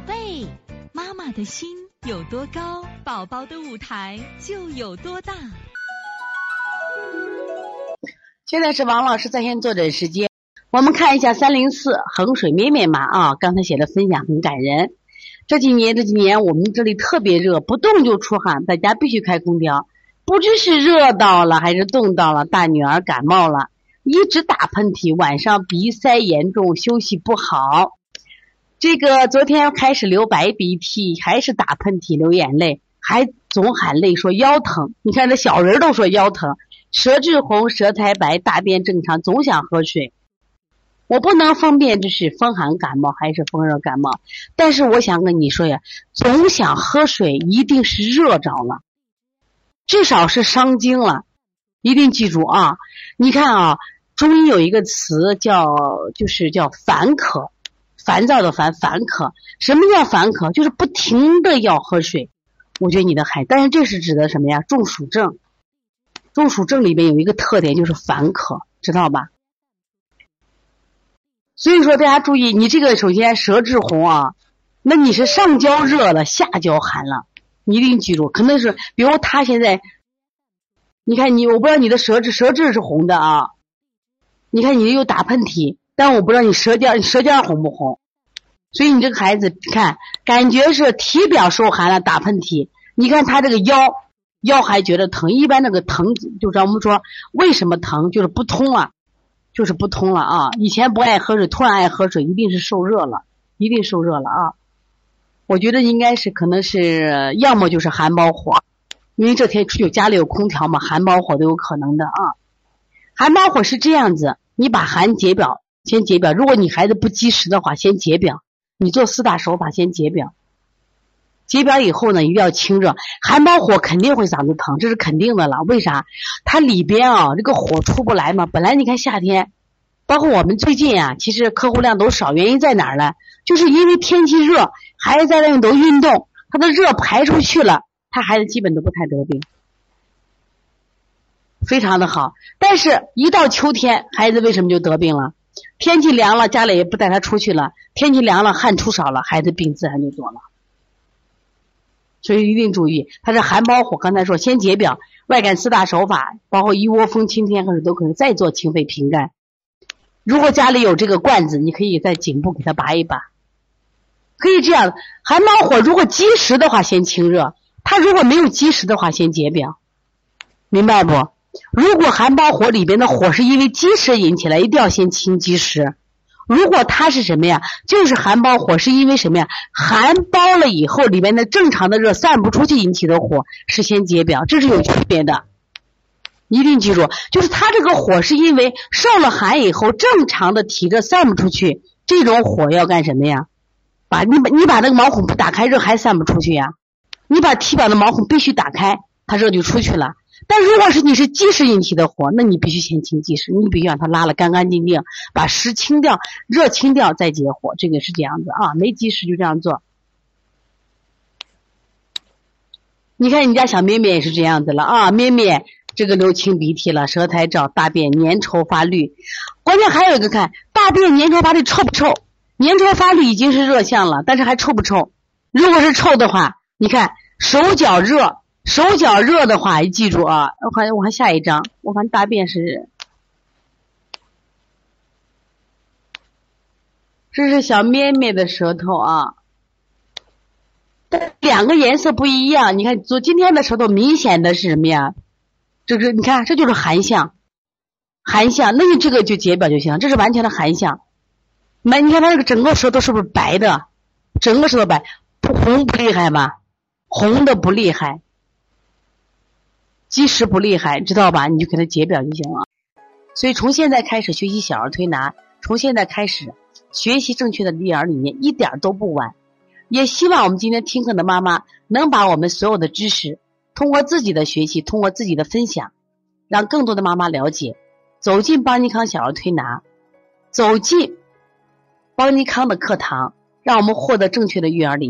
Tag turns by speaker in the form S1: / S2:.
S1: 宝贝，妈妈的心有多高，宝宝的舞台就有多大。
S2: 现在是王老师在线坐诊时间，我们看一下三零四衡水绵绵妈啊，刚才写的分享很感人。这几年这几年我们这里特别热，不动就出汗，在家必须开空调。不知是热到了还是冻到了，大女儿感冒了，一直打喷嚏，晚上鼻塞严重，休息不好。这个昨天开始流白鼻涕，还是打喷嚏、流眼泪，还总喊累，说腰疼。你看这小人都说腰疼，舌质红、舌苔白、大便正常，总想喝水。我不能分辨这是风寒感冒还是风热感冒，但是我想跟你说呀，总想喝水一定是热着了，至少是伤经了，一定记住啊！你看啊，中医有一个词叫就是叫烦渴。烦躁的烦，烦渴。什么叫烦渴？就是不停的要喝水。我觉得你的孩，但是这是指的什么呀？中暑症。中暑症里面有一个特点就是烦渴，知道吧？所以说大家注意，你这个首先舌质红啊，那你是上焦热了，下焦寒了，你一定记住，可能是比如他现在，你看你，我不知道你的舌质，舌质是红的啊。你看你又打喷嚏。但我不知道你舌尖，你舌尖红不红？所以你这个孩子，看感觉是体表受寒了，打喷嚏。你看他这个腰，腰还觉得疼。一般那个疼，就是我们说为什么疼，就是不通了，就是不通了啊！以前不爱喝水，突然爱喝水，一定是受热了，一定受热了啊！我觉得应该是可能是，要么就是寒包火，因为这天有家里有空调嘛，寒包火都有可能的啊。寒包火是这样子，你把寒解表。先解表，如果你孩子不积食的话，先解表。你做四大手法，先解表。解表以后呢，一定要清热。寒包火肯定会嗓子疼，这是肯定的了。为啥？它里边啊，这个火出不来嘛。本来你看夏天，包括我们最近啊，其实客户量都少，原因在哪儿呢？就是因为天气热，孩子在外面都运动，他的热排出去了，他孩子基本都不太得病，非常的好。但是，一到秋天，孩子为什么就得病了？天气凉了，家里也不带他出去了。天气凉了，汗出少了，孩子病自然就多了。所以一定注意，他是寒包火。刚才说先解表，外感四大手法，包括一窝蜂、清天河水都可以再做清肺平肝。如果家里有这个罐子，你可以在颈部给他拔一拔，可以这样。寒包火如果积食的话，先清热；他如果没有积食的话，先解表，明白不？如果寒包火里边的火是因为积食引起来，一定要先清积食。如果它是什么呀？就是寒包火是因为什么呀？寒包了以后，里面的正常的热散不出去引起的火，是先解表，这是有区别的。一定记住，就是它这个火是因为受了寒以后，正常的体热散不出去，这种火要干什么呀？把你把你把那个毛孔不打开，热还散不出去呀？你把体表的毛孔必须打开，它热就出去了。但如果是你是积食引起的火，那你必须先清积食，你必须让它拉了干干净净，把湿清掉，热清掉再解火，这个是这样子啊，没积食就这样做。你看你家小咩咩也是这样子了啊，咩咩这个流清鼻涕了，舌苔照，大便粘稠发绿，关键还有一个看大便粘稠发绿臭不臭？粘稠发绿已经是热象了，但是还臭不臭？如果是臭的话，你看手脚热。手脚热的话，你记住啊！我看我看下一张，我看大便是，这是小咩咩的舌头啊，但两个颜色不一样。你看，昨今天的舌头明显的是什么呀？这是你看，这就是寒象，寒象。那你这个就解表就行，这是完全的寒象。那你看他这个整个舌头是不是白的？整个舌头白，不红不厉害吗？红的不厉害。积食不厉害，知道吧？你就给他解表就行了。所以从现在开始学习小儿推拿，从现在开始学习正确的育儿理念，一点都不晚。也希望我们今天听课的妈妈能把我们所有的知识，通过自己的学习，通过自己的分享，让更多的妈妈了解，走进邦尼康小儿推拿，走进邦尼康的课堂，让我们获得正确的育儿理念。